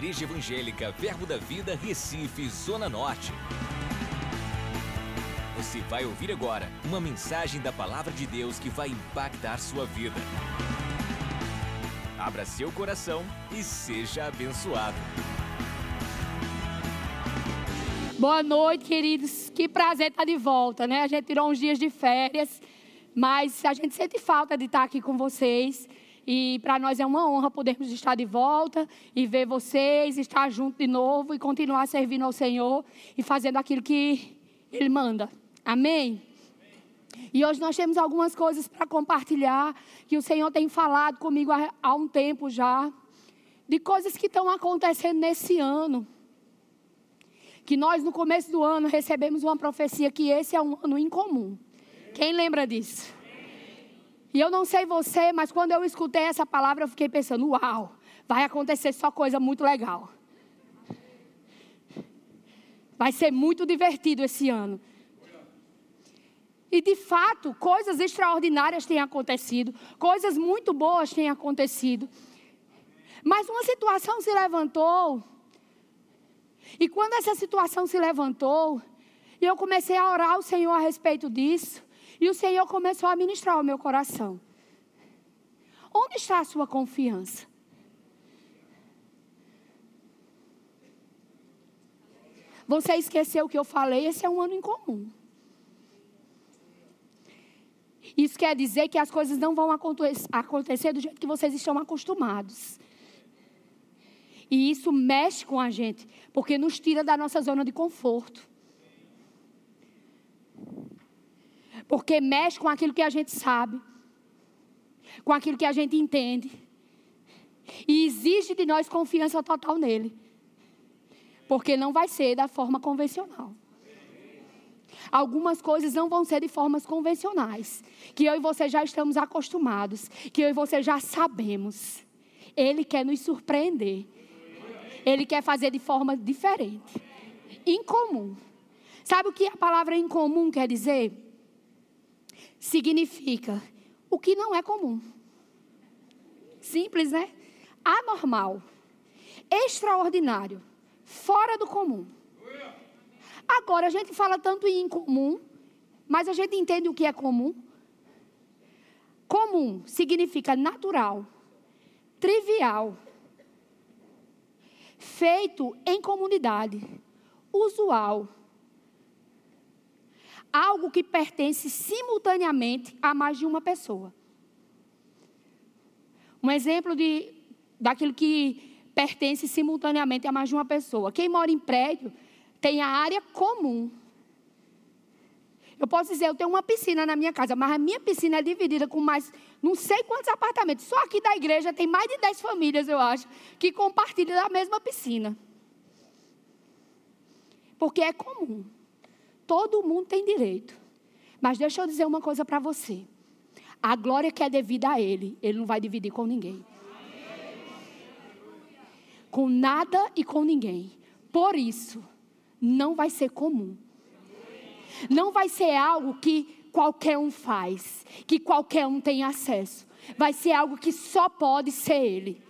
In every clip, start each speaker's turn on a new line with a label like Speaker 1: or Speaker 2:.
Speaker 1: Igreja Evangélica Verbo da Vida, Recife, Zona Norte. Você vai ouvir agora uma mensagem da Palavra de Deus que vai impactar sua vida. Abra seu coração e seja abençoado.
Speaker 2: Boa noite, queridos. Que prazer estar de volta, né? A gente tirou uns dias de férias, mas a gente sente falta de estar aqui com vocês. E para nós é uma honra podermos estar de volta e ver vocês, estar junto de novo e continuar servindo ao Senhor e fazendo aquilo que Ele manda. Amém? E hoje nós temos algumas coisas para compartilhar que o Senhor tem falado comigo há, há um tempo já, de coisas que estão acontecendo nesse ano. Que nós, no começo do ano, recebemos uma profecia que esse é um ano incomum. Quem lembra disso? E eu não sei você, mas quando eu escutei essa palavra, eu fiquei pensando: uau, vai acontecer só coisa muito legal. Vai ser muito divertido esse ano. E de fato, coisas extraordinárias têm acontecido, coisas muito boas têm acontecido. Mas uma situação se levantou. E quando essa situação se levantou, e eu comecei a orar ao Senhor a respeito disso, e o Senhor começou a ministrar o meu coração. Onde está a sua confiança? Você esqueceu o que eu falei? Esse é um ano incomum. Isso quer dizer que as coisas não vão acontecer do jeito que vocês estão acostumados. E isso mexe com a gente, porque nos tira da nossa zona de conforto. Porque mexe com aquilo que a gente sabe, com aquilo que a gente entende. E exige de nós confiança total nele. Porque não vai ser da forma convencional. Algumas coisas não vão ser de formas convencionais, que eu e você já estamos acostumados, que eu e você já sabemos. Ele quer nos surpreender. Ele quer fazer de forma diferente, incomum. Sabe o que a palavra incomum quer dizer? Significa o que não é comum. Simples, né? Anormal, extraordinário, fora do comum. Agora, a gente fala tanto em incomum, mas a gente entende o que é comum. Comum significa natural, trivial, feito em comunidade, usual algo que pertence simultaneamente a mais de uma pessoa. Um exemplo de, daquilo que pertence simultaneamente a mais de uma pessoa. Quem mora em prédio tem a área comum. Eu posso dizer, eu tenho uma piscina na minha casa, mas a minha piscina é dividida com mais não sei quantos apartamentos. Só aqui da igreja tem mais de 10 famílias, eu acho, que compartilham a mesma piscina. Porque é comum. Todo mundo tem direito. Mas deixa eu dizer uma coisa para você. A glória que é devida a Ele, Ele não vai dividir com ninguém. Com nada e com ninguém. Por isso, não vai ser comum. Não vai ser algo que qualquer um faz, que qualquer um tem acesso. Vai ser algo que só pode ser Ele.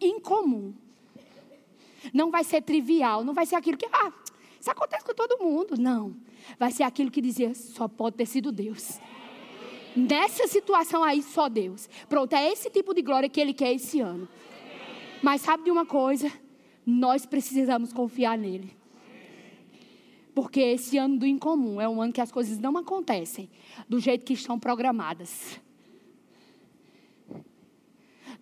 Speaker 2: Incomum. Não vai ser trivial, não vai ser aquilo que, ah, isso acontece com todo mundo. Não. Vai ser aquilo que dizia, só pode ter sido Deus. Nessa situação aí, só Deus. Pronto, é esse tipo de glória que Ele quer esse ano. Mas sabe de uma coisa? Nós precisamos confiar nele. Porque esse ano do incomum é um ano que as coisas não acontecem do jeito que estão programadas.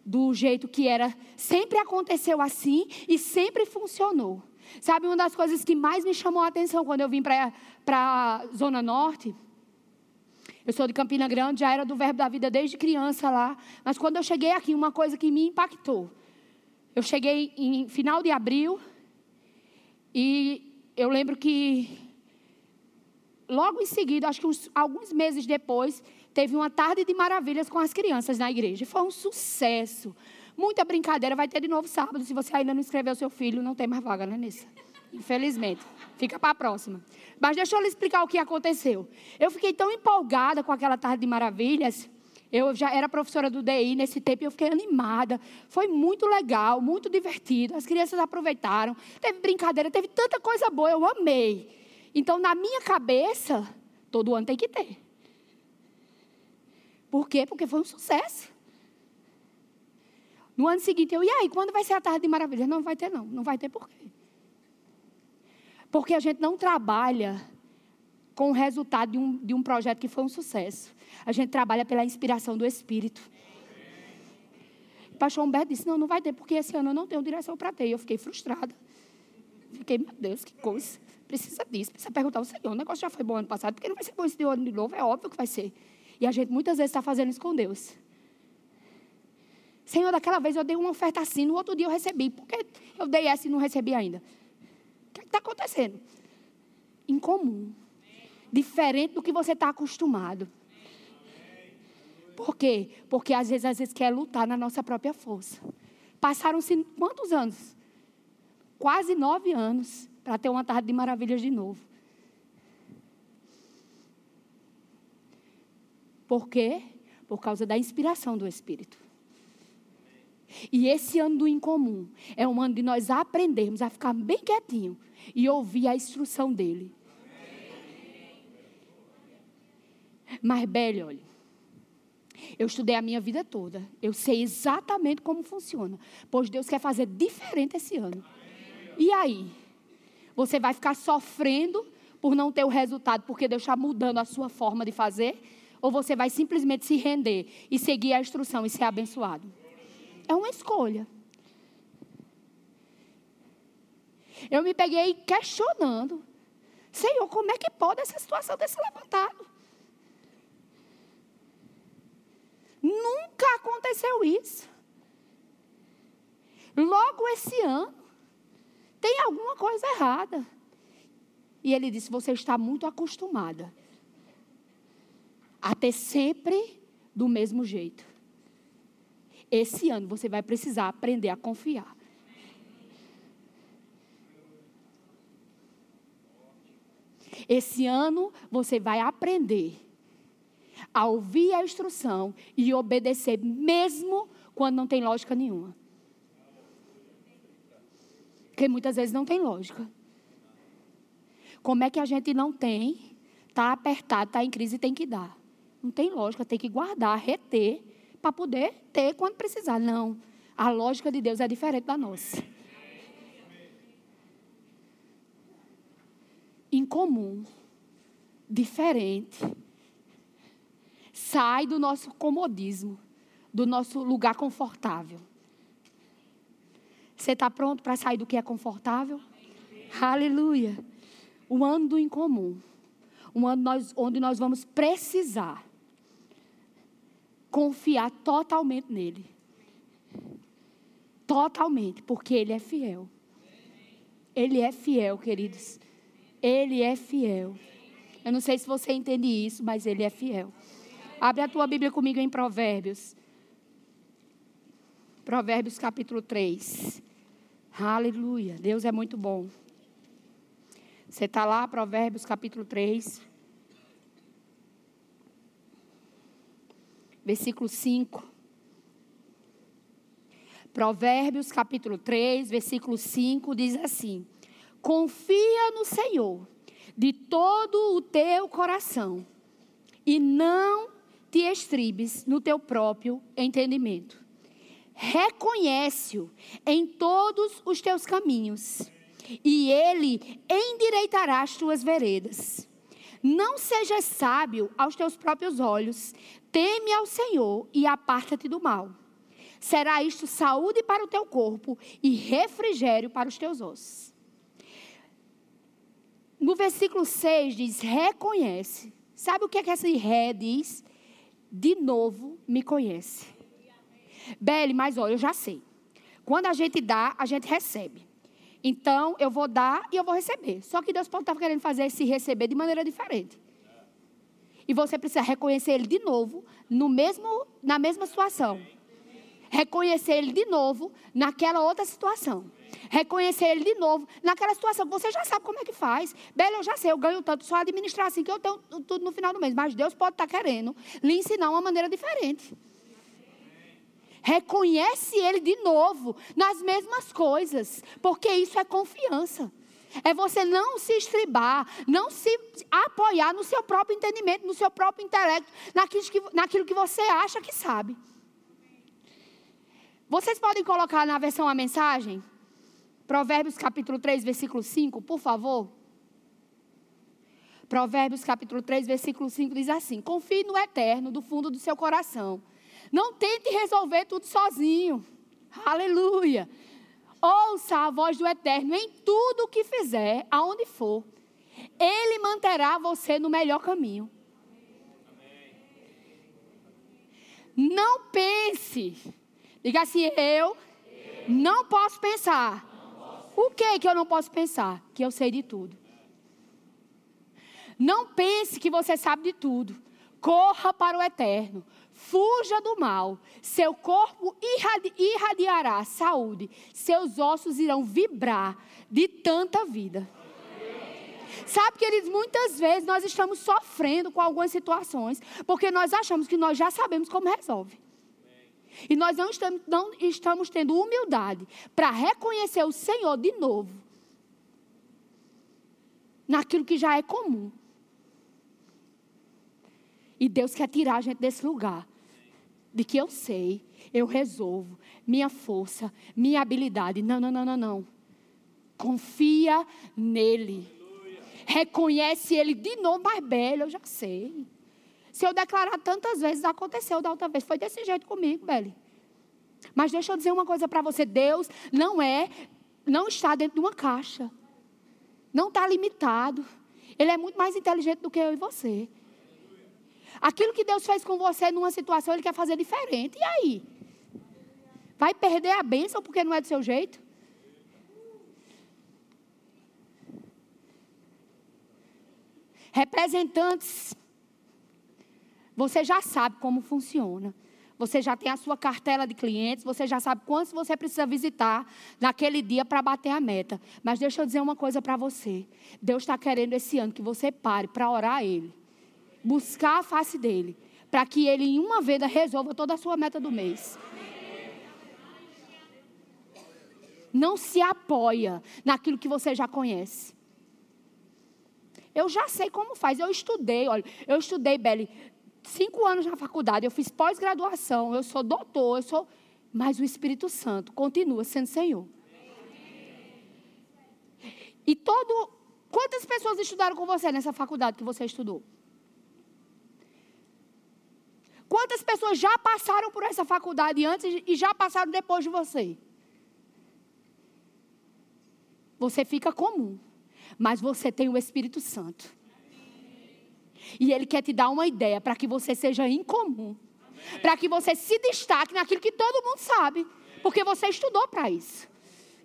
Speaker 2: Do jeito que era, sempre aconteceu assim e sempre funcionou. Sabe, uma das coisas que mais me chamou a atenção quando eu vim para a Zona Norte, eu sou de Campina Grande, já era do Verbo da Vida desde criança lá, mas quando eu cheguei aqui, uma coisa que me impactou. Eu cheguei em final de abril e eu lembro que logo em seguida, acho que uns, alguns meses depois, teve uma tarde de maravilhas com as crianças na igreja. Foi um sucesso. Muita brincadeira, vai ter de novo sábado. Se você ainda não inscreveu seu filho, não tem mais vaga, né, Nessa? Infelizmente. Fica para a próxima. Mas deixa eu lhe explicar o que aconteceu. Eu fiquei tão empolgada com aquela tarde de maravilhas Eu já era professora do DI nesse tempo e eu fiquei animada. Foi muito legal, muito divertido. As crianças aproveitaram. Teve brincadeira, teve tanta coisa boa, eu amei. Então, na minha cabeça, todo ano tem que ter. Por quê? Porque foi um sucesso. No ano seguinte, eu, e aí, quando vai ser a tarde de maravilha? Não, vai ter não. Não vai ter por quê? Porque a gente não trabalha com o resultado de um, de um projeto que foi um sucesso. A gente trabalha pela inspiração do Espírito. O pastor Humberto disse: Não, não vai ter, porque esse ano eu não tenho direção para ter. E eu fiquei frustrada. Fiquei, meu Deus, que coisa. Precisa disso. Precisa perguntar ao Senhor. O negócio já foi bom ano passado, porque não vai ser bom esse ano de novo. É óbvio que vai ser. E a gente muitas vezes está fazendo isso com Deus. Senhor, daquela vez eu dei uma oferta assim, no outro dia eu recebi. Por que eu dei essa e não recebi ainda? O que é está acontecendo? Incomum. Diferente do que você está acostumado. Por quê? Porque às vezes, às vezes quer lutar na nossa própria força. Passaram-se quantos anos? Quase nove anos para ter uma tarde de maravilhas de novo. Por quê? Por causa da inspiração do Espírito. E esse ano do incomum é um ano de nós aprendermos a ficar bem quietinho e ouvir a instrução dele. Mas, Belle, olha, eu estudei a minha vida toda. Eu sei exatamente como funciona. Pois Deus quer fazer diferente esse ano. E aí? Você vai ficar sofrendo por não ter o resultado, porque Deus está mudando a sua forma de fazer? Ou você vai simplesmente se render e seguir a instrução e ser abençoado? É uma escolha. Eu me peguei questionando. Senhor, como é que pode essa situação ter se levantado? Nunca aconteceu isso. Logo esse ano, tem alguma coisa errada. E ele disse: Você está muito acostumada a ter sempre do mesmo jeito. Esse ano você vai precisar aprender a confiar. Esse ano você vai aprender a ouvir a instrução e obedecer, mesmo quando não tem lógica nenhuma. Porque muitas vezes não tem lógica. Como é que a gente não tem? Está apertado, está em crise e tem que dar. Não tem lógica, tem que guardar, reter, para poder ter quando precisar. Não. A lógica de Deus é diferente da nossa. Incomum, diferente sai do nosso comodismo, do nosso lugar confortável. Você está pronto para sair do que é confortável? Aleluia. Um ano do incomum. Um ano nós, onde nós vamos precisar confiar totalmente nele. Totalmente, porque ele é fiel. Ele é fiel, queridos. Ele é fiel. Eu não sei se você entende isso, mas ele é fiel. Abre a tua Bíblia comigo em Provérbios. Provérbios capítulo 3. Aleluia. Deus é muito bom. Você está lá, Provérbios capítulo 3. Versículo 5. Provérbios capítulo 3, versículo 5 diz assim: Confia no Senhor de todo o teu coração e não te estribes no teu próprio entendimento. Reconhece-o em todos os teus caminhos, e ele endireitará as tuas veredas. Não sejas sábio aos teus próprios olhos, teme ao Senhor e aparta-te do mal. Será isto saúde para o teu corpo e refrigério para os teus ossos. No versículo 6 diz: reconhece. Sabe o que é que esse ré diz? de novo me conhece. Beli, mas olha, eu já sei. Quando a gente dá, a gente recebe. Então, eu vou dar e eu vou receber. Só que Deus pode estar querendo fazer esse receber de maneira diferente. E você precisa reconhecer Ele de novo, no mesmo, na mesma situação. Reconhecer Ele de novo naquela outra situação. Reconhecer Ele de novo. Naquela situação que você já sabe como é que faz. Bela, eu já sei, eu ganho tanto, só administrar assim que eu tenho tudo no final do mês. Mas Deus pode estar querendo lhe ensinar uma maneira diferente. Reconhece Ele de novo, nas mesmas coisas, porque isso é confiança. É você não se estribar, não se apoiar no seu próprio entendimento, no seu próprio intelecto, naquilo que, naquilo que você acha que sabe. Vocês podem colocar na versão a mensagem? Provérbios capítulo 3, versículo 5, por favor. Provérbios capítulo 3, versículo 5 diz assim: Confie no eterno do fundo do seu coração. Não tente resolver tudo sozinho. Aleluia. Ouça a voz do eterno em tudo o que fizer, aonde for. Ele manterá você no melhor caminho. Não pense. Diga assim: eu não posso pensar o que que eu não posso pensar? Que eu sei de tudo. Não pense que você sabe de tudo. Corra para o eterno. Fuja do mal. Seu corpo irradi irradiará saúde. Seus ossos irão vibrar de tanta vida. Sabe, queridos, muitas vezes nós estamos sofrendo com algumas situações porque nós achamos que nós já sabemos como resolve. E nós não estamos, não estamos tendo humildade para reconhecer o Senhor de novo. Naquilo que já é comum. E Deus quer tirar a gente desse lugar. De que eu sei, eu resolvo, minha força, minha habilidade. Não, não, não, não, não. Confia nele. Reconhece ele de novo mais belo, eu já sei. Se eu declarar tantas vezes, aconteceu da outra vez. Foi desse jeito comigo, Beli. Mas deixa eu dizer uma coisa para você: Deus não é, não está dentro de uma caixa. Não está limitado. Ele é muito mais inteligente do que eu e você. Aquilo que Deus fez com você numa situação, Ele quer fazer diferente. E aí? Vai perder a bênção porque não é do seu jeito? Representantes você já sabe como funciona. Você já tem a sua cartela de clientes, você já sabe quantos você precisa visitar naquele dia para bater a meta. Mas deixa eu dizer uma coisa para você. Deus está querendo esse ano que você pare para orar a Ele. Buscar a face dEle. Para que Ele, em uma vez, resolva toda a sua meta do mês. Não se apoia naquilo que você já conhece. Eu já sei como faz. Eu estudei, olha, eu estudei, Beli, cinco anos na faculdade, eu fiz pós-graduação, eu sou doutor, eu sou. Mas o Espírito Santo continua sendo Senhor. E todo. Quantas pessoas estudaram com você nessa faculdade que você estudou? Quantas pessoas já passaram por essa faculdade antes e já passaram depois de você? Você fica comum, mas você tem o Espírito Santo. E Ele quer te dar uma ideia para que você seja incomum. Para que você se destaque naquilo que todo mundo sabe. Porque você estudou para isso.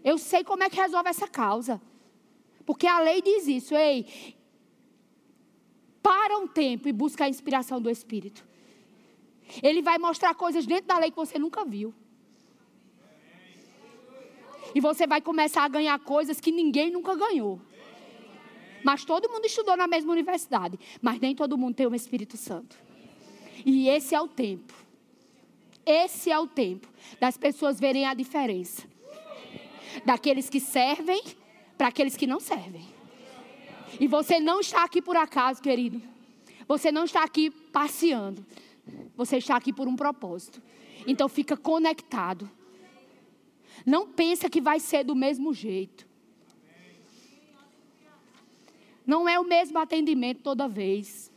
Speaker 2: Eu sei como é que resolve essa causa. Porque a lei diz isso. Ei, para um tempo e busca a inspiração do Espírito. Ele vai mostrar coisas dentro da lei que você nunca viu. E você vai começar a ganhar coisas que ninguém nunca ganhou. Mas todo mundo estudou na mesma universidade. Mas nem todo mundo tem o Espírito Santo. E esse é o tempo. Esse é o tempo das pessoas verem a diferença. Daqueles que servem para aqueles que não servem. E você não está aqui por acaso, querido. Você não está aqui passeando. Você está aqui por um propósito. Então fica conectado. Não pensa que vai ser do mesmo jeito. Não é o mesmo atendimento toda vez.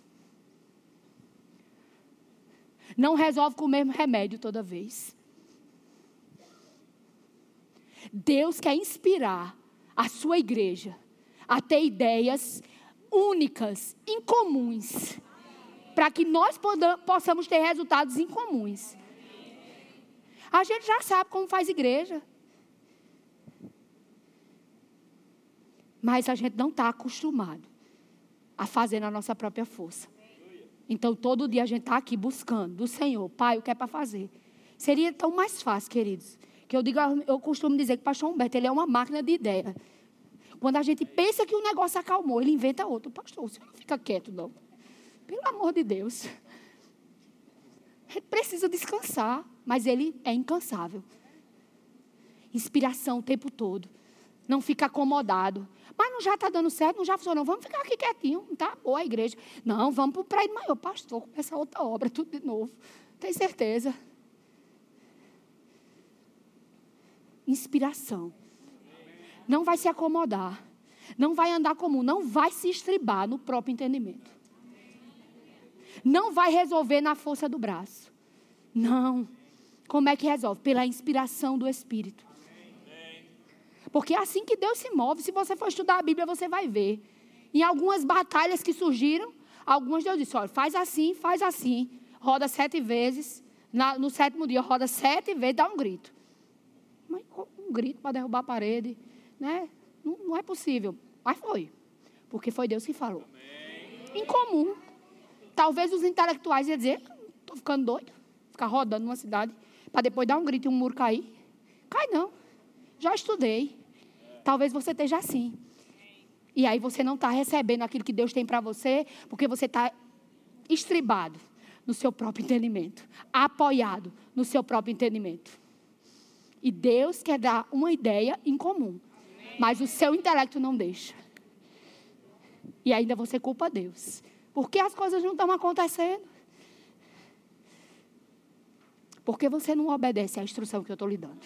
Speaker 2: Não resolve com o mesmo remédio toda vez. Deus quer inspirar a sua igreja a ter ideias únicas, incomuns, para que nós possamos ter resultados incomuns. A gente já sabe como faz igreja. Mas a gente não está acostumado a fazer na nossa própria força. Então, todo dia a gente está aqui buscando do Senhor, Pai, o que é para fazer. Seria tão mais fácil, queridos, Que eu digo, eu costumo dizer que o pastor Humberto, ele é uma máquina de ideia. Quando a gente pensa que o negócio acalmou, ele inventa outro. Pastor, senhor não fica quieto, não. Pelo amor de Deus. Ele precisa descansar, mas ele é incansável. Inspiração o tempo todo. Não fica acomodado. Mas não já está dando certo, não já funcionou. Vamos ficar aqui quietinho, está boa a igreja. Não, vamos para o prédio maior. Pastor, começa outra obra, tudo de novo. Tem certeza? Inspiração. Não vai se acomodar. Não vai andar comum. Não vai se estribar no próprio entendimento. Não vai resolver na força do braço. Não. Como é que resolve? Pela inspiração do Espírito. Porque é assim que Deus se move. Se você for estudar a Bíblia, você vai ver. Em algumas batalhas que surgiram, algumas Deus disse: olha, faz assim, faz assim. Roda sete vezes. Na, no sétimo dia, roda sete vezes, dá um grito. Mas um grito para derrubar a parede. Né? Não, não, é possível. Mas foi. Porque foi Deus que falou. Amém. Incomum. Talvez os intelectuais iam dizer: estou ficando doido. Ficar rodando numa cidade para depois dar um grito e um muro cair. Cai não. Já estudei. Talvez você esteja assim. E aí você não está recebendo aquilo que Deus tem para você, porque você está estribado no seu próprio entendimento, apoiado no seu próprio entendimento. E Deus quer dar uma ideia em comum, mas o seu intelecto não deixa. E ainda você culpa Deus. Porque as coisas não estão acontecendo. Porque você não obedece à instrução que eu estou lhe dando.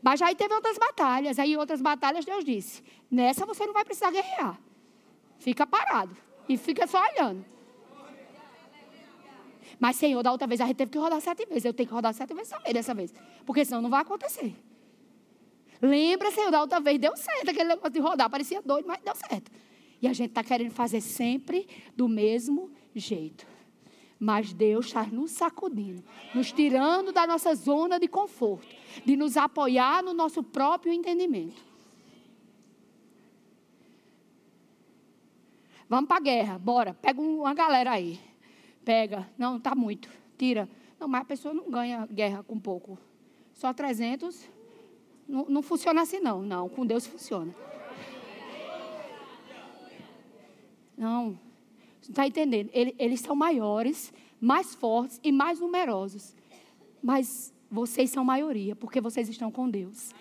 Speaker 2: Mas aí teve outras batalhas. Aí outras batalhas Deus disse: nessa você não vai precisar guerrear. Fica parado. E fica só olhando. Mas, Senhor, da outra vez a gente teve que rodar sete vezes. Eu tenho que rodar sete vezes também dessa vez. Porque senão não vai acontecer. Lembra, Senhor, da outra vez deu certo aquele negócio de rodar. Parecia doido, mas deu certo. E a gente está querendo fazer sempre do mesmo jeito. Mas Deus está nos sacudindo, nos tirando da nossa zona de conforto, de nos apoiar no nosso próprio entendimento. Vamos para a guerra, bora. Pega uma galera aí. Pega. Não, tá muito. Tira. Não, mas a pessoa não ganha guerra com pouco. Só 300. Não, não funciona assim, não. Não, com Deus funciona. Não, está entendendo? Eles são maiores, mais fortes e mais numerosos. Mas vocês são maioria, porque vocês estão com Deus.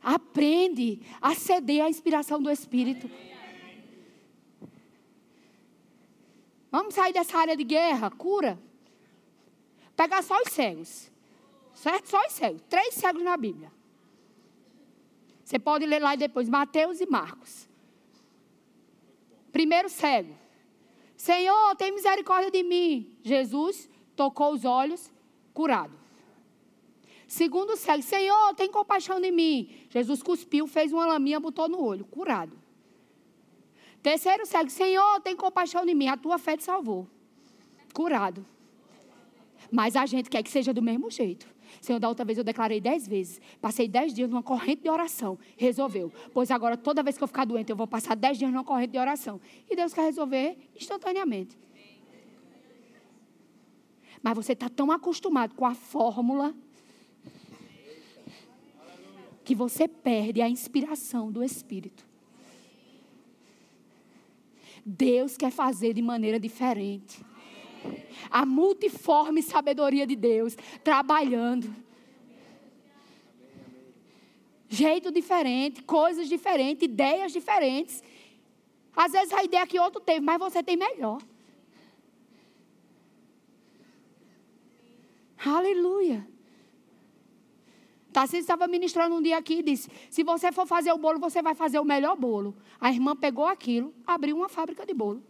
Speaker 2: Aprende a ceder à inspiração do Espírito. Vamos sair dessa área de guerra, cura. Pegar só os cegos. Certo? Só os cegos. Três cegos na Bíblia. Você pode ler lá depois, Mateus e Marcos. Primeiro cego. Senhor, tem misericórdia de mim. Jesus tocou os olhos, curado. Segundo cego, Senhor, tem compaixão de mim. Jesus cuspiu, fez uma laminha, botou no olho, curado. Terceiro cego, Senhor, tem compaixão de mim. A tua fé te salvou. Curado. Mas a gente quer que seja do mesmo jeito. Senhor, da outra vez eu declarei dez vezes. Passei dez dias numa corrente de oração. Resolveu. Pois agora, toda vez que eu ficar doente, eu vou passar dez dias numa corrente de oração. E Deus quer resolver instantaneamente. Mas você está tão acostumado com a fórmula que você perde a inspiração do Espírito. Deus quer fazer de maneira diferente a multiforme sabedoria de Deus trabalhando. Jeito diferente, coisas diferentes, ideias diferentes. Às vezes a ideia que outro teve, mas você tem melhor. Aleluia. Tarcísio estava ministrando um dia aqui e disse: se você for fazer o bolo, você vai fazer o melhor bolo. A irmã pegou aquilo, abriu uma fábrica de bolo.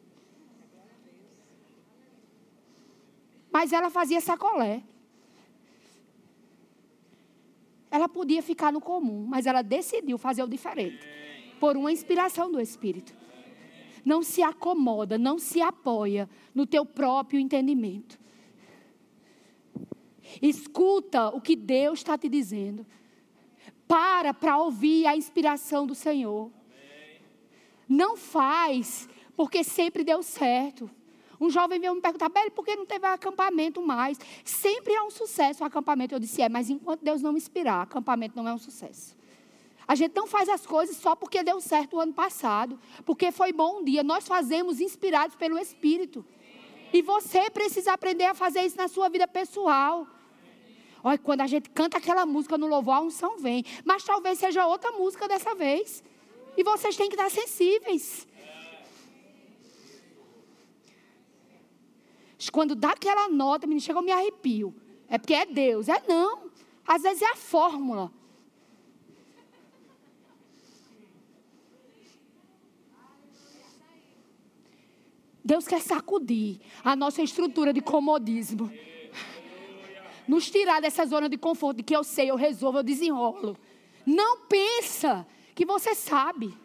Speaker 2: Mas ela fazia sacolé. Ela podia ficar no comum, mas ela decidiu fazer o diferente. Por uma inspiração do Espírito. Não se acomoda, não se apoia no teu próprio entendimento. Escuta o que Deus está te dizendo. Para para ouvir a inspiração do Senhor. Não faz porque sempre deu certo. Um jovem veio me perguntar, Beli, por que não teve acampamento mais? Sempre é um sucesso o acampamento. Eu disse, é, mas enquanto Deus não inspirar, acampamento não é um sucesso. A gente não faz as coisas só porque deu certo o ano passado, porque foi bom um dia. Nós fazemos inspirados pelo Espírito. E você precisa aprender a fazer isso na sua vida pessoal. Olha, quando a gente canta aquela música no louvor, a unção vem. Mas talvez seja outra música dessa vez. E vocês têm que estar sensíveis. Quando dá aquela nota, me chega, eu me arrepio. É porque é Deus. É não. Às vezes é a fórmula. Deus quer sacudir a nossa estrutura de comodismo. Nos tirar dessa zona de conforto, de que eu sei, eu resolvo, eu desenrolo. Não pensa que você sabe.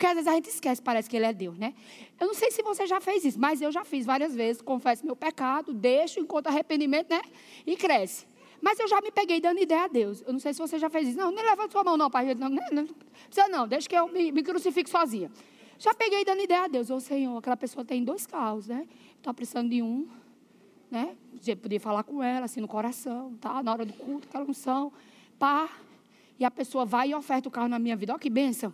Speaker 2: Porque às vezes a gente esquece, parece que ele é Deus, né? Eu não sei se você já fez isso, mas eu já fiz várias vezes. Confesso meu pecado, deixo, enquanto arrependimento, né? E cresce. Mas eu já me peguei dando ideia a Deus. Eu não sei se você já fez isso. Não, nem levanta sua mão, não, pai. Não, não, não precisa não, deixa que eu me, me crucifique sozinha. Já peguei dando ideia a Deus. Ô Senhor, aquela pessoa tem dois carros, né? Está precisando de um, né? Você podia falar com ela, assim, no coração, tá? Na hora do culto, aquela unção. Pá. E a pessoa vai e oferta o carro na minha vida. Olha que bênção.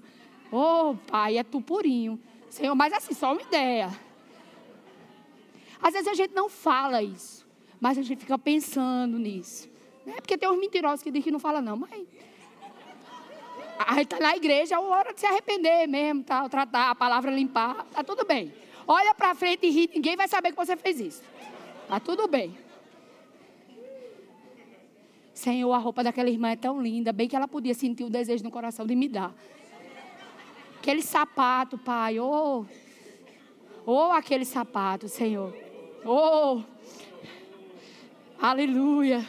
Speaker 2: Ô, oh, pai, é tu purinho. Senhor, mas assim, só uma ideia. Às vezes a gente não fala isso, mas a gente fica pensando nisso. Né? Porque tem uns mentirosos que dizem que não fala não, mas... A gente está na igreja, é hora de se arrepender mesmo, tá? tratar a palavra limpar, tá tudo bem. Olha para frente e ri, ninguém vai saber que você fez isso. Tá tudo bem. Senhor, a roupa daquela irmã é tão linda, bem que ela podia sentir o desejo no coração de me dar. Aquele sapato, Pai, oh, oh aquele sapato, Senhor, oh, aleluia.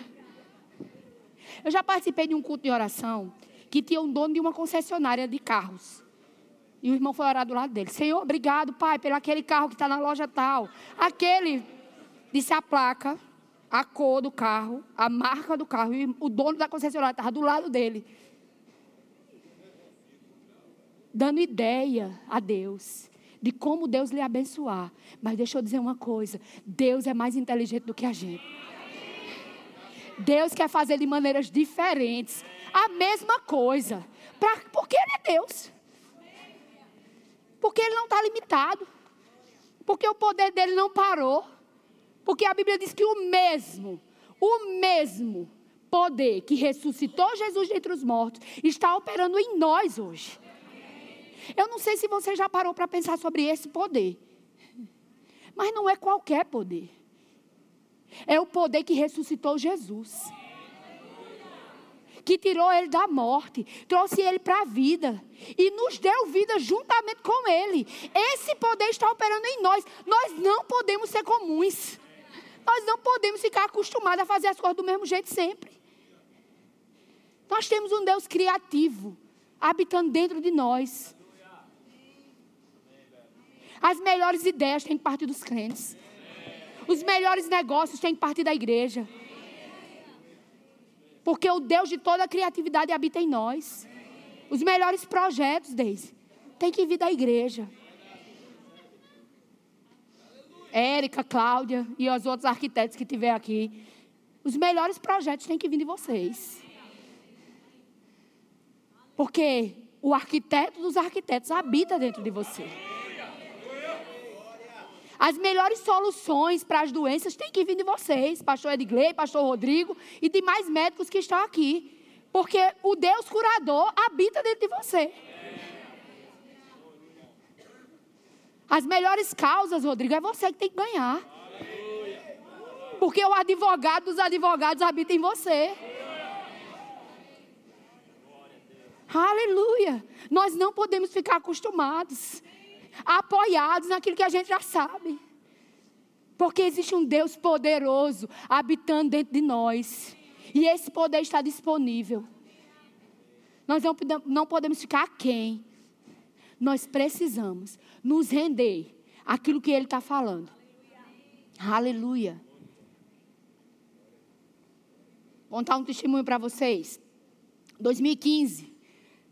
Speaker 2: Eu já participei de um culto de oração que tinha um dono de uma concessionária de carros. E o irmão foi orar do lado dele. Senhor, obrigado, pai, pelo aquele carro que está na loja tal. Aquele disse a placa, a cor do carro, a marca do carro. E o dono da concessionária estava do lado dele dando ideia a Deus de como Deus lhe abençoar. Mas deixa eu dizer uma coisa: Deus é mais inteligente do que a gente. Deus quer fazer de maneiras diferentes a mesma coisa. Pra, porque Ele é Deus. Porque Ele não está limitado. Porque o poder dele não parou. Porque a Bíblia diz que o mesmo, o mesmo poder que ressuscitou Jesus dentre os mortos está operando em nós hoje. Eu não sei se você já parou para pensar sobre esse poder. Mas não é qualquer poder. É o poder que ressuscitou Jesus. Que tirou ele da morte, trouxe ele para a vida e nos deu vida juntamente com ele. Esse poder está operando em nós. Nós não podemos ser comuns. Nós não podemos ficar acostumados a fazer as coisas do mesmo jeito sempre. Nós temos um Deus criativo habitando dentro de nós. As melhores ideias têm que partir dos crentes. Os melhores negócios têm que partir da igreja. Porque o Deus de toda a criatividade habita em nós. Os melhores projetos, Deise, tem que vir da igreja. Érica, Cláudia e os outros arquitetos que tiver aqui. Os melhores projetos têm que vir de vocês. Porque o arquiteto dos arquitetos habita dentro de você. As melhores soluções para as doenças têm que vir de vocês, pastor Edgley, pastor Rodrigo e demais médicos que estão aqui. Porque o Deus curador habita dentro de você. As melhores causas, Rodrigo, é você que tem que ganhar. Porque o advogado dos advogados habita em você. Aleluia. Nós não podemos ficar acostumados apoiados naquilo que a gente já sabe. Porque existe um Deus poderoso habitando dentro de nós. E esse poder está disponível. Nós não, podemos ficar quem. Nós precisamos nos render àquilo que Ele está falando. Aleluia. Vou contar um testemunho para vocês. 2015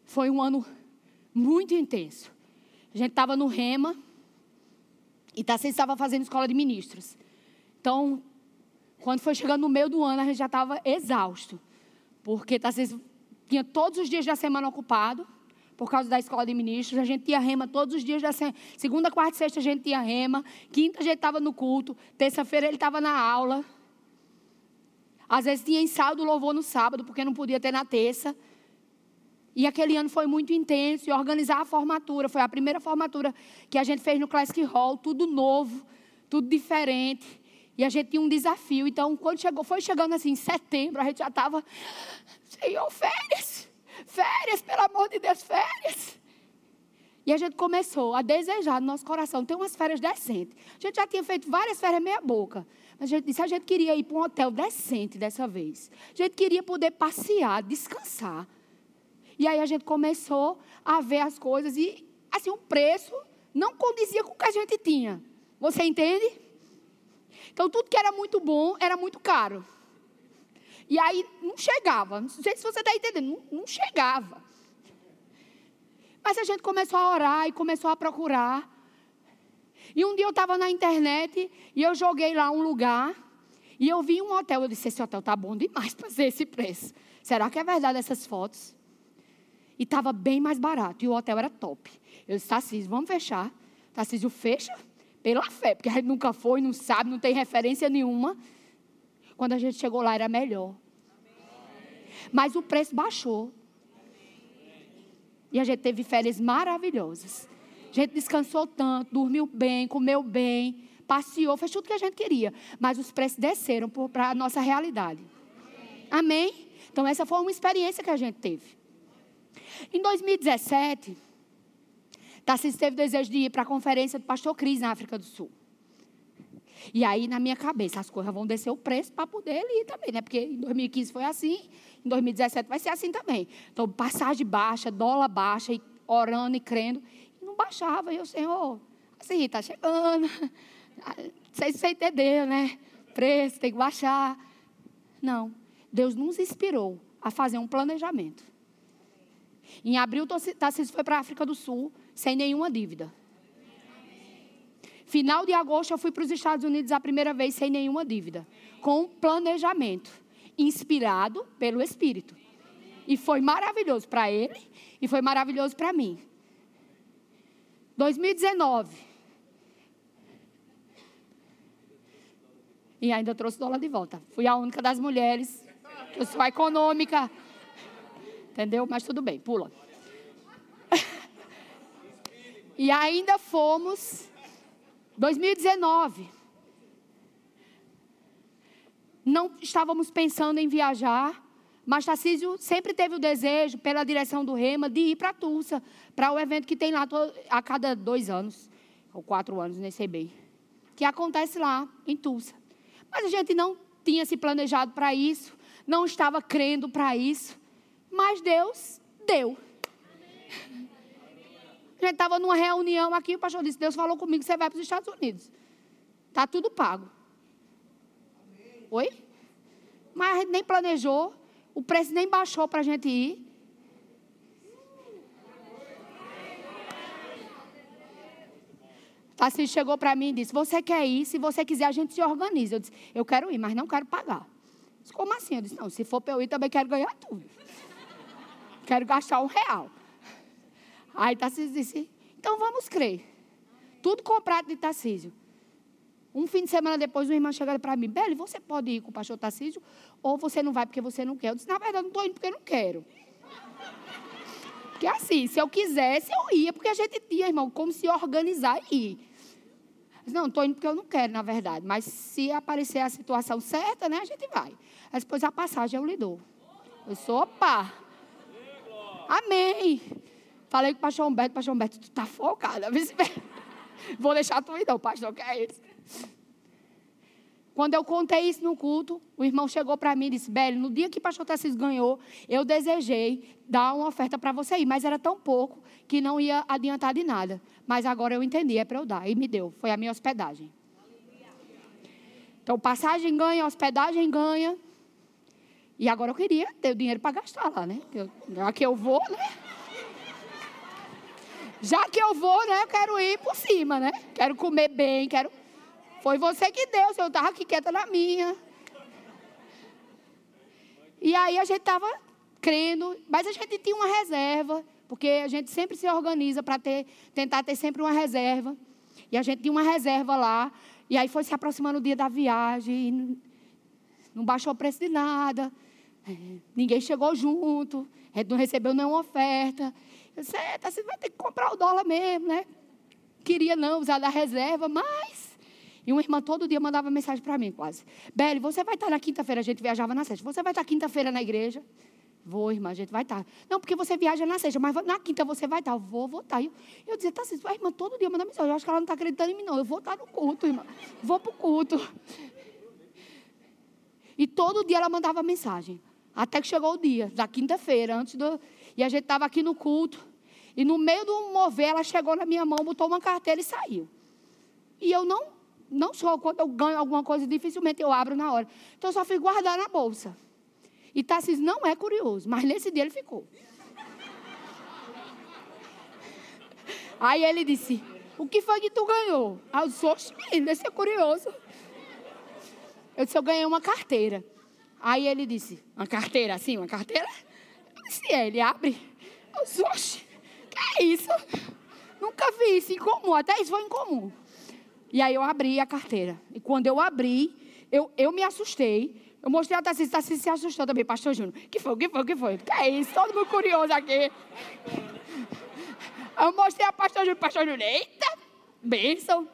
Speaker 2: foi um ano muito intenso. A gente estava no Rema e Tarcísio estava fazendo escola de ministros. Então, quando foi chegando no meio do ano, a gente já estava exausto. Porque Tarcísio tinha todos os dias da semana ocupado, por causa da escola de ministros. A gente tinha rema todos os dias da semana. Segunda, quarta e sexta a gente tinha rema. Quinta a gente estava no culto. Terça-feira ele estava na aula. Às vezes tinha ensaio do louvor no sábado, porque não podia ter na terça. E aquele ano foi muito intenso. E organizar a formatura. Foi a primeira formatura que a gente fez no Classic Hall. Tudo novo, tudo diferente. E a gente tinha um desafio. Então, quando chegou, foi chegando assim, em setembro, a gente já estava. Senhor, férias! Férias, pelo amor de Deus, férias! E a gente começou a desejar no nosso coração ter umas férias decentes. A gente já tinha feito várias férias meia-boca. Mas a gente disse: a gente queria ir para um hotel decente dessa vez. A gente queria poder passear, descansar. E aí a gente começou a ver as coisas e, assim, o preço não condizia com o que a gente tinha. Você entende? Então, tudo que era muito bom era muito caro. E aí não chegava. Não sei se você está entendendo, não, não chegava. Mas a gente começou a orar e começou a procurar. E um dia eu estava na internet e eu joguei lá um lugar e eu vi um hotel. Eu disse: Esse hotel tá bom demais para ser esse preço. Será que é verdade essas fotos? E estava bem mais barato. E o hotel era top. Eu disse: Tarcísio, vamos fechar. Tarcísio, fecha pela fé, porque a gente nunca foi, não sabe, não tem referência nenhuma. Quando a gente chegou lá era melhor. Mas o preço baixou. E a gente teve férias maravilhosas. A gente descansou tanto, dormiu bem, comeu bem, passeou, fez tudo que a gente queria. Mas os preços desceram para a nossa realidade. Amém? Então, essa foi uma experiência que a gente teve. Em 2017, Tarcísio teve desejo de ir para a conferência do pastor Cris na África do Sul. E aí, na minha cabeça, as coisas vão descer o preço para poder ele ir também, né? Porque em 2015 foi assim, em 2017 vai ser assim também. Então, passagem baixa, dólar baixa, e orando e crendo. E não baixava. E o Senhor, assim, está chegando. Sei se você entendeu, né? Preço, tem que baixar. Não. Deus nos inspirou a fazer um planejamento. Em abril, Tarcísio foi para a África do Sul sem nenhuma dívida. Final de agosto, eu fui para os Estados Unidos a primeira vez sem nenhuma dívida, com planejamento, inspirado pelo Espírito. E foi maravilhoso para ele e foi maravilhoso para mim. 2019. E ainda trouxe dólar de volta. Fui a única das mulheres. Eu sou econômica. Entendeu? Mas tudo bem, pula. e ainda fomos 2019. Não estávamos pensando em viajar, mas Tarcísio sempre teve o desejo, pela direção do Rema, de ir para Tulsa, para o evento que tem lá a cada dois anos, ou quatro anos, nem sei bem, que acontece lá em Tulsa. Mas a gente não tinha se planejado para isso, não estava crendo para isso, mas Deus deu. A gente estava numa reunião aqui, o pastor disse: Deus falou comigo você vai para os Estados Unidos. Está tudo pago. Oi? Mas a gente nem planejou, o preço nem baixou para a gente ir. Assim chegou para mim e disse: Você quer ir? Se você quiser, a gente se organiza. Eu disse: Eu quero ir, mas não quero pagar. Disse, Como assim? Eu disse: Não, se for para eu ir, também quero ganhar tudo. Quero gastar um real. Aí Tarcísio disse: então vamos crer. Tudo comprado de Tarcísio. Um fim de semana depois, o irmão chegou para mim: Beli, você pode ir com o pastor Tarcísio ou você não vai porque você não quer? Eu disse: na verdade, não estou indo porque não quero. Porque assim, se eu quisesse, eu ia, porque a gente tinha, irmão, como se organizar e ir. Não, estou indo porque eu não quero, na verdade. Mas se aparecer a situação certa, né, a gente vai. Aí depois a passagem eu lhe dou. Eu sou, opa. Amém. Falei com o pastor Humberto, pastor Humberto, tu tá folgada. Vou deixar tu ir não, pastor, que é isso? Quando eu contei isso no culto, o irmão chegou para mim e disse: Beli, no dia que o pastor Tarcísio ganhou, eu desejei dar uma oferta para você ir, mas era tão pouco que não ia adiantar de nada. Mas agora eu entendi, é para eu dar. E me deu, foi a minha hospedagem. Então, passagem ganha, hospedagem ganha. E agora eu queria ter o dinheiro para gastar lá, né? Eu, aqui eu vou, né? Já que eu vou, né? Eu quero ir por cima, né? Quero comer bem, quero. Foi você que deu, eu estava aqui quieta na minha. E aí a gente estava crendo, mas a gente tinha uma reserva, porque a gente sempre se organiza para ter, tentar ter sempre uma reserva. E a gente tinha uma reserva lá. E aí foi se aproximando o dia da viagem. Não baixou o preço de nada. É, ninguém chegou junto. A gente não recebeu nenhuma oferta. Eu disse, tá, você vai ter que comprar o dólar mesmo, né? Queria não usar da reserva, mas. E uma irmã todo dia mandava mensagem para mim, quase. Beli, você vai estar na quinta-feira, a gente viajava na sexta. Você vai estar quinta-feira na igreja? Vou, irmã, a gente vai estar. Não, porque você viaja na sexta, mas na quinta você vai estar. Vou, vou estar. Eu, eu dizia, tá, a irmã todo dia manda mensagem. Eu acho que ela não está acreditando em mim, não. Eu vou estar no culto, irmã. Vou para o culto. E todo dia ela mandava mensagem. Até que chegou o dia, da quinta-feira, antes do. E a gente estava aqui no culto. E no meio do mover, ela chegou na minha mão, botou uma carteira e saiu. E eu não, não sou, quando eu ganho alguma coisa, dificilmente eu abro na hora. Então eu só fui guardar na bolsa. E Tassis não é curioso, mas nesse dia ele ficou. Aí ele disse: O que foi que tu ganhou? Ah, eu disse: Oxe, esse é curioso. Eu disse: Eu ganhei uma carteira. Aí ele disse: Uma carteira assim, uma carteira? Eu disse: É, ele abre. Eu disse: Oxe, que é isso? Nunca vi isso incomum, até isso foi incomum. E aí eu abri a carteira. E quando eu abri, eu, eu me assustei. Eu mostrei a Tassi, Tassi se assustou também, pastor Júnior. que foi, que foi, que foi? Que é isso? Todo mundo curioso aqui. Eu mostrei a pastor Júnior, pastor Júnior, eita, bênção.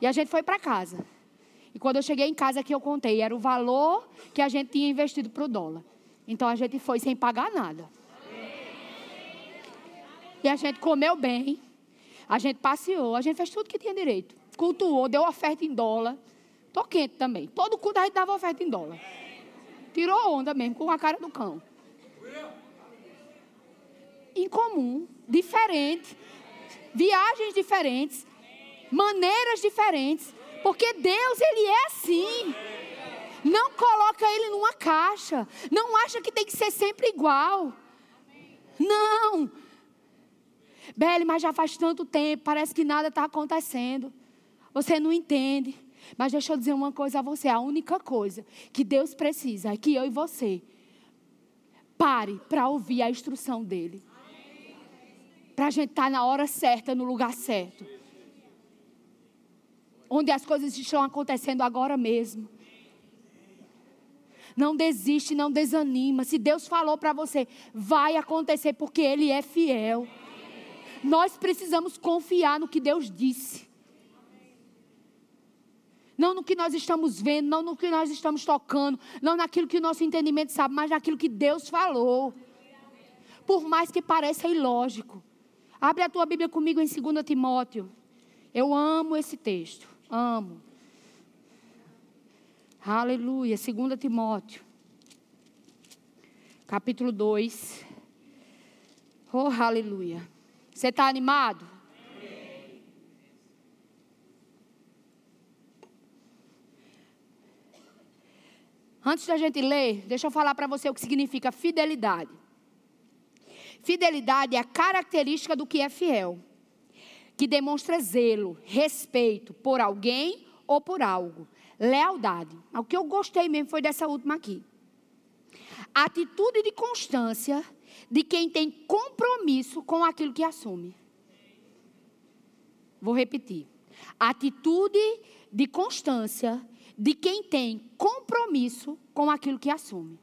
Speaker 2: E a gente foi para casa. E quando eu cheguei em casa que eu contei, era o valor que a gente tinha investido para o dólar. Então a gente foi sem pagar nada. E a gente comeu bem. A gente passeou, a gente fez tudo que tinha direito. Cultuou, deu oferta em dólar. Tô quente também. Todo culto a gente dava oferta em dólar. Tirou onda mesmo, com a cara do cão. Incomum, diferente. Viagens diferentes. Maneiras diferentes. Porque Deus, Ele é assim. Não coloca Ele numa caixa. Não acha que tem que ser sempre igual. Não. Beli, mas já faz tanto tempo, parece que nada está acontecendo. Você não entende. Mas deixa eu dizer uma coisa a você: a única coisa que Deus precisa é que eu e você pare para ouvir a instrução dEle. Para a gente estar tá na hora certa, no lugar certo onde as coisas estão acontecendo agora mesmo. Não desiste, não desanima. Se Deus falou para você, vai acontecer porque Ele é fiel. Nós precisamos confiar no que Deus disse. Não no que nós estamos vendo, não no que nós estamos tocando, não naquilo que o nosso entendimento sabe, mas naquilo que Deus falou. Por mais que pareça ilógico. Abre a tua Bíblia comigo em 2 Timóteo. Eu amo esse texto. Amo. Aleluia. 2 Timóteo. Capítulo 2. Oh, aleluia. Você está animado? Antes da gente ler, deixa eu falar para você o que significa fidelidade. Fidelidade é a característica do que é fiel que demonstra zelo, respeito por alguém ou por algo. Lealdade. O que eu gostei mesmo foi dessa última aqui. Atitude de constância de quem tem compromisso com aquilo que assume. Vou repetir. Atitude de constância de quem tem compromisso com aquilo que assume.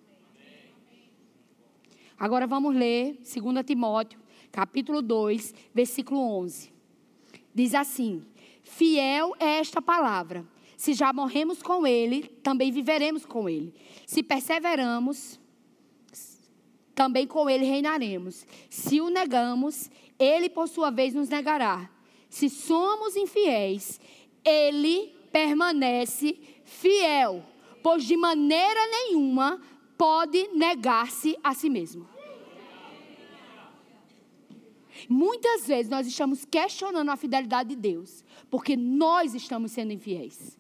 Speaker 2: Agora vamos ler 2 Timóteo, capítulo 2, versículo 11. Diz assim: Fiel é esta palavra. Se já morremos com ele, também viveremos com ele. Se perseveramos, também com ele reinaremos. Se o negamos, ele por sua vez nos negará. Se somos infiéis, ele permanece fiel, pois de maneira nenhuma pode negar-se a si mesmo. Muitas vezes nós estamos questionando a fidelidade de Deus, porque nós estamos sendo infiéis.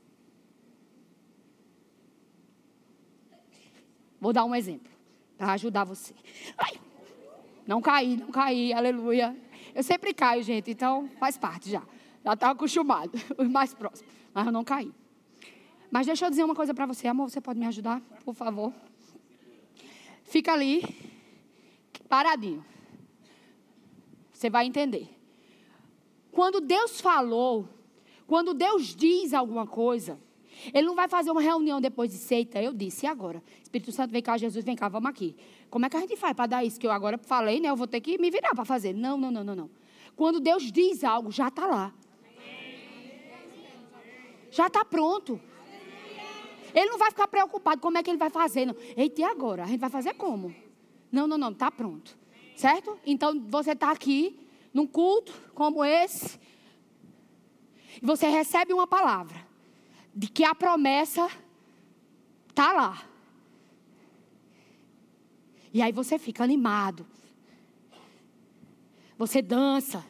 Speaker 2: Vou dar um exemplo para ajudar você. Ai, não caí, não caí, aleluia. Eu sempre caio, gente, então faz parte já. Já estava acostumado, os mais próximos. Mas eu não caí. Mas deixa eu dizer uma coisa para você, amor, você pode me ajudar, por favor? Fica ali, paradinho. Você vai entender. Quando Deus falou, quando Deus diz alguma coisa, Ele não vai fazer uma reunião depois de seita. Eu disse, e agora? Espírito Santo, vem cá, Jesus, vem cá, vamos aqui. Como é que a gente faz para dar isso? Que eu agora falei, né? Eu vou ter que me virar para fazer. Não, não, não, não, não. Quando Deus diz algo, já está lá. Já está pronto. Ele não vai ficar preocupado como é que ele vai fazer. Não. Eita, e agora? A gente vai fazer como? Não, não, não, está pronto. Certo? Então você está aqui, num culto como esse, e você recebe uma palavra de que a promessa está lá. E aí você fica animado. Você dança,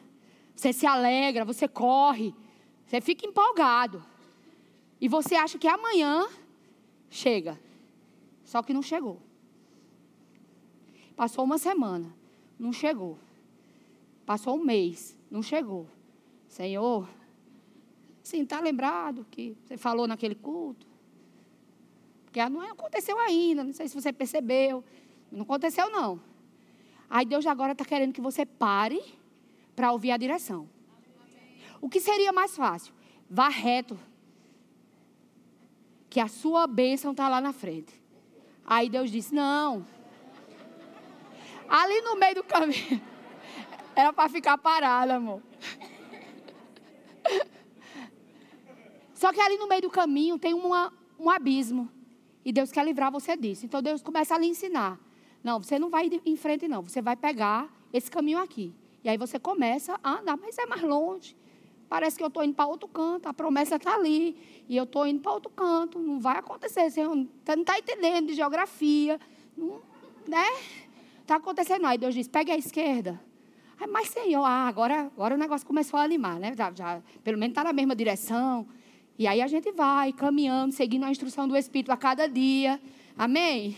Speaker 2: você se alegra, você corre, você fica empolgado. E você acha que amanhã chega. Só que não chegou. Passou uma semana, não chegou. Passou um mês, não chegou. Senhor, sim, está lembrado que você falou naquele culto? Porque não aconteceu ainda, não sei se você percebeu. Não aconteceu, não. Aí Deus agora está querendo que você pare para ouvir a direção. O que seria mais fácil? Vá reto que a sua bênção está lá na frente. Aí Deus disse: Não. Ali no meio do caminho. Era para ficar parada, amor. Só que ali no meio do caminho tem uma, um abismo. E Deus quer livrar você disso. Então Deus começa a lhe ensinar. Não, você não vai em frente, não. Você vai pegar esse caminho aqui. E aí você começa a andar, mas é mais longe. Parece que eu estou indo para outro canto, a promessa está ali, e eu estou indo para outro canto, não vai acontecer. Você não está entendendo de geografia, não, né? Está acontecendo. Aí Deus diz: pegue a esquerda. Aí, mas Senhor, ah, agora, agora o negócio começou a animar, né? Já, já pelo menos está na mesma direção. E aí a gente vai caminhando, seguindo a instrução do Espírito a cada dia. Amém?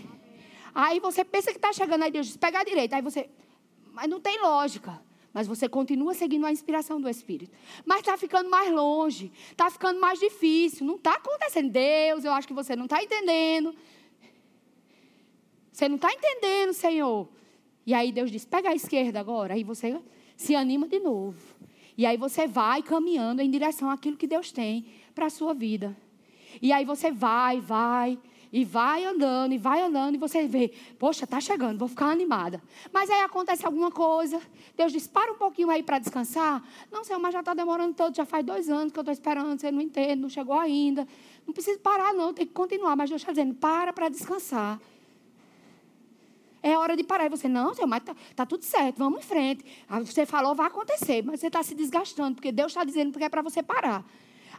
Speaker 2: Aí você pensa que está chegando, aí Deus diz: pega a direita. Aí você, mas não tem lógica. Mas você continua seguindo a inspiração do Espírito. Mas está ficando mais longe, está ficando mais difícil, não está acontecendo. Deus, eu acho que você não está entendendo. Você não está entendendo, Senhor. E aí Deus diz: pega a esquerda agora. Aí você se anima de novo. E aí você vai caminhando em direção àquilo que Deus tem para a sua vida. E aí você vai, vai. E vai andando, e vai andando, e você vê, poxa, está chegando, vou ficar animada. Mas aí acontece alguma coisa, Deus diz, para um pouquinho aí para descansar. Não, Senhor, mas já está demorando tanto, já faz dois anos que eu estou esperando, você não entende, não chegou ainda. Não precisa parar, não, tem que continuar. Mas Deus está dizendo, para para descansar. É hora de parar. E você, não, Senhor, mas está tá tudo certo, vamos em frente. Aí você falou, vai acontecer, mas você está se desgastando, porque Deus está dizendo que é para você parar.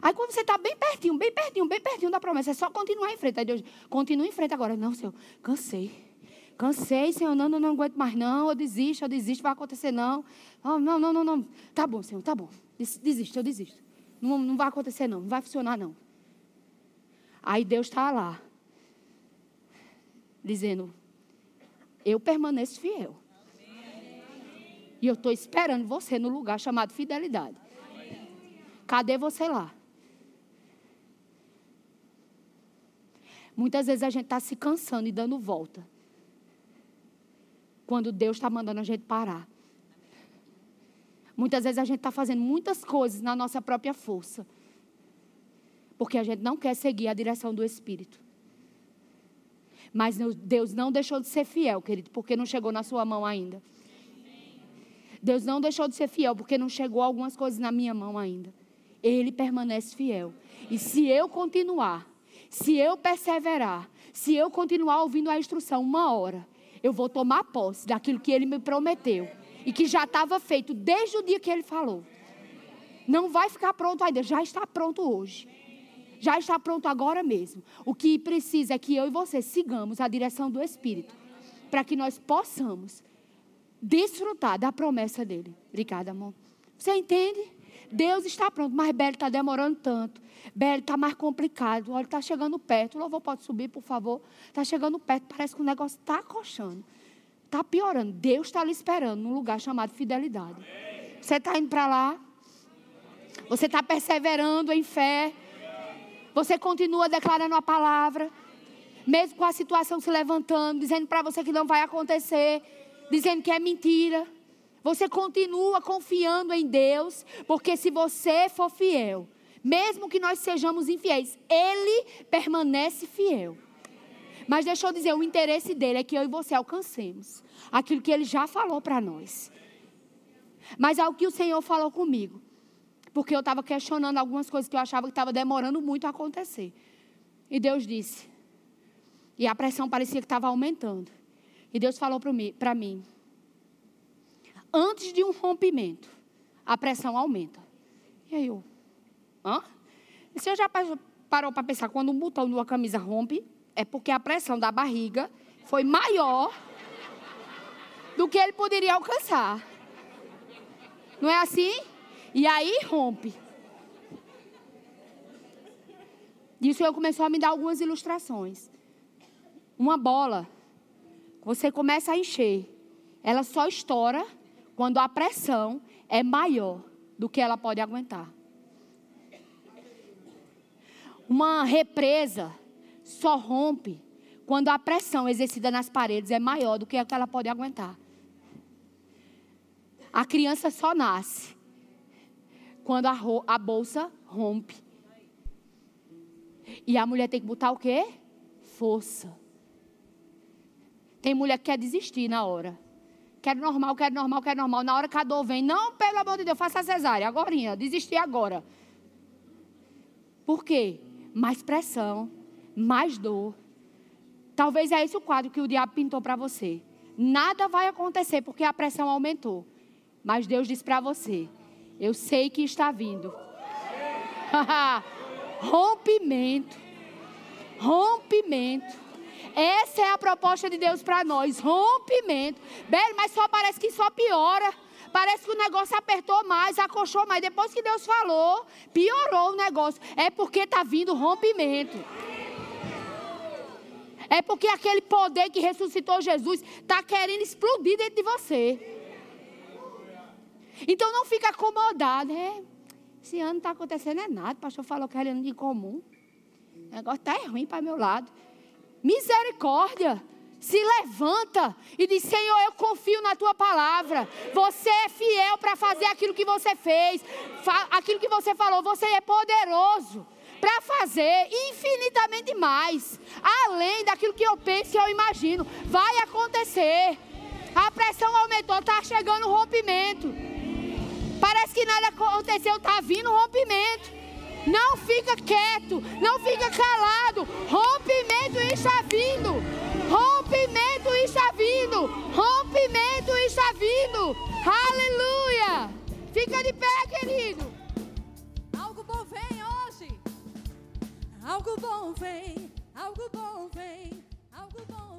Speaker 2: Aí quando você está bem pertinho, bem pertinho, bem pertinho da promessa, é só continuar em frente. Aí Deus, continua em frente agora. Não, Senhor, cansei. Cansei, Senhor, não, não, não aguento mais não, eu desisto, eu desisto, vai acontecer não. Oh, não, não, não, não. Tá bom, Senhor, tá bom. Desisto, eu desisto. Não, não vai acontecer não, não vai funcionar não. Aí Deus está lá, dizendo, eu permaneço fiel. E eu estou esperando você no lugar chamado fidelidade. Cadê você lá? Muitas vezes a gente está se cansando e dando volta. Quando Deus está mandando a gente parar. Muitas vezes a gente está fazendo muitas coisas na nossa própria força. Porque a gente não quer seguir a direção do Espírito. Mas Deus não deixou de ser fiel, querido, porque não chegou na sua mão ainda. Deus não deixou de ser fiel, porque não chegou algumas coisas na minha mão ainda. Ele permanece fiel. E se eu continuar se eu perseverar, se eu continuar ouvindo a instrução uma hora, eu vou tomar posse daquilo que ele me prometeu e que já estava feito desde o dia que ele falou. Não vai ficar pronto ainda, já está pronto hoje. Já está pronto agora mesmo. O que precisa é que eu e você sigamos a direção do Espírito, para que nós possamos desfrutar da promessa dele. Obrigada, amor. Você entende? Deus está pronto, mas Belo está demorando tanto. Belo está mais complicado. Olha, está chegando perto. O louvor pode subir, por favor. Está chegando perto. Parece que o negócio está coxando. Está piorando. Deus está lhe esperando num lugar chamado fidelidade. Você está indo para lá? Você está perseverando em fé? Você continua declarando a palavra? Mesmo com a situação se levantando, dizendo para você que não vai acontecer, dizendo que é mentira. Você continua confiando em Deus, porque se você for fiel, mesmo que nós sejamos infiéis, Ele permanece fiel. Mas deixa eu dizer, o interesse dele é que eu e você alcancemos aquilo que ele já falou para nós. Mas é o que o Senhor falou comigo. Porque eu estava questionando algumas coisas que eu achava que estava demorando muito a acontecer. E Deus disse. E a pressão parecia que estava aumentando. E Deus falou para mim, antes de um rompimento, a pressão aumenta. E aí eu, hã? Você já parou para pensar, quando um botão de uma camisa rompe, é porque a pressão da barriga foi maior do que ele poderia alcançar. Não é assim? E aí rompe. E o Senhor começou a me dar algumas ilustrações. Uma bola, você começa a encher, ela só estoura quando a pressão é maior do que ela pode aguentar. Uma represa só rompe quando a pressão exercida nas paredes é maior do que a que ela pode aguentar. A criança só nasce quando a, a bolsa rompe. E a mulher tem que botar o quê? Força. Tem mulher que quer desistir na hora. Quero normal, quero normal, quero normal. Na hora que a dor vem, não, pelo amor de Deus, faça a cesárea, agora, desistir agora. Por quê? Mais pressão, mais dor. Talvez é esse o quadro que o diabo pintou para você. Nada vai acontecer porque a pressão aumentou. Mas Deus diz para você: Eu sei que está vindo. rompimento. Rompimento. Essa é a proposta de Deus para nós, rompimento. Bem, mas só parece que só piora. Parece que o negócio apertou mais, acolchou mais. Depois que Deus falou, piorou o negócio. É porque está vindo rompimento. É porque aquele poder que ressuscitou Jesus está querendo explodir dentro de você. Então não fica acomodado. É, esse ano não está acontecendo é nada. O pastor falou que era ano de comum. O negócio está ruim para meu lado misericórdia. Se levanta e diz: Senhor, eu confio na tua palavra. Você é fiel para fazer aquilo que você fez, aquilo que você falou. Você é poderoso para fazer infinitamente mais, além daquilo que eu penso e eu imagino. Vai acontecer. A pressão aumentou, está chegando o rompimento. Parece que nada aconteceu, está vindo rompimento. Não fica quieto, não fica calado. Rompimento está vindo. Rompimento está vindo. Rompimento está vindo. Aleluia. Fica de pé, querido.
Speaker 3: Algo bom vem hoje. Algo bom vem. Algo bom vem. Algo bom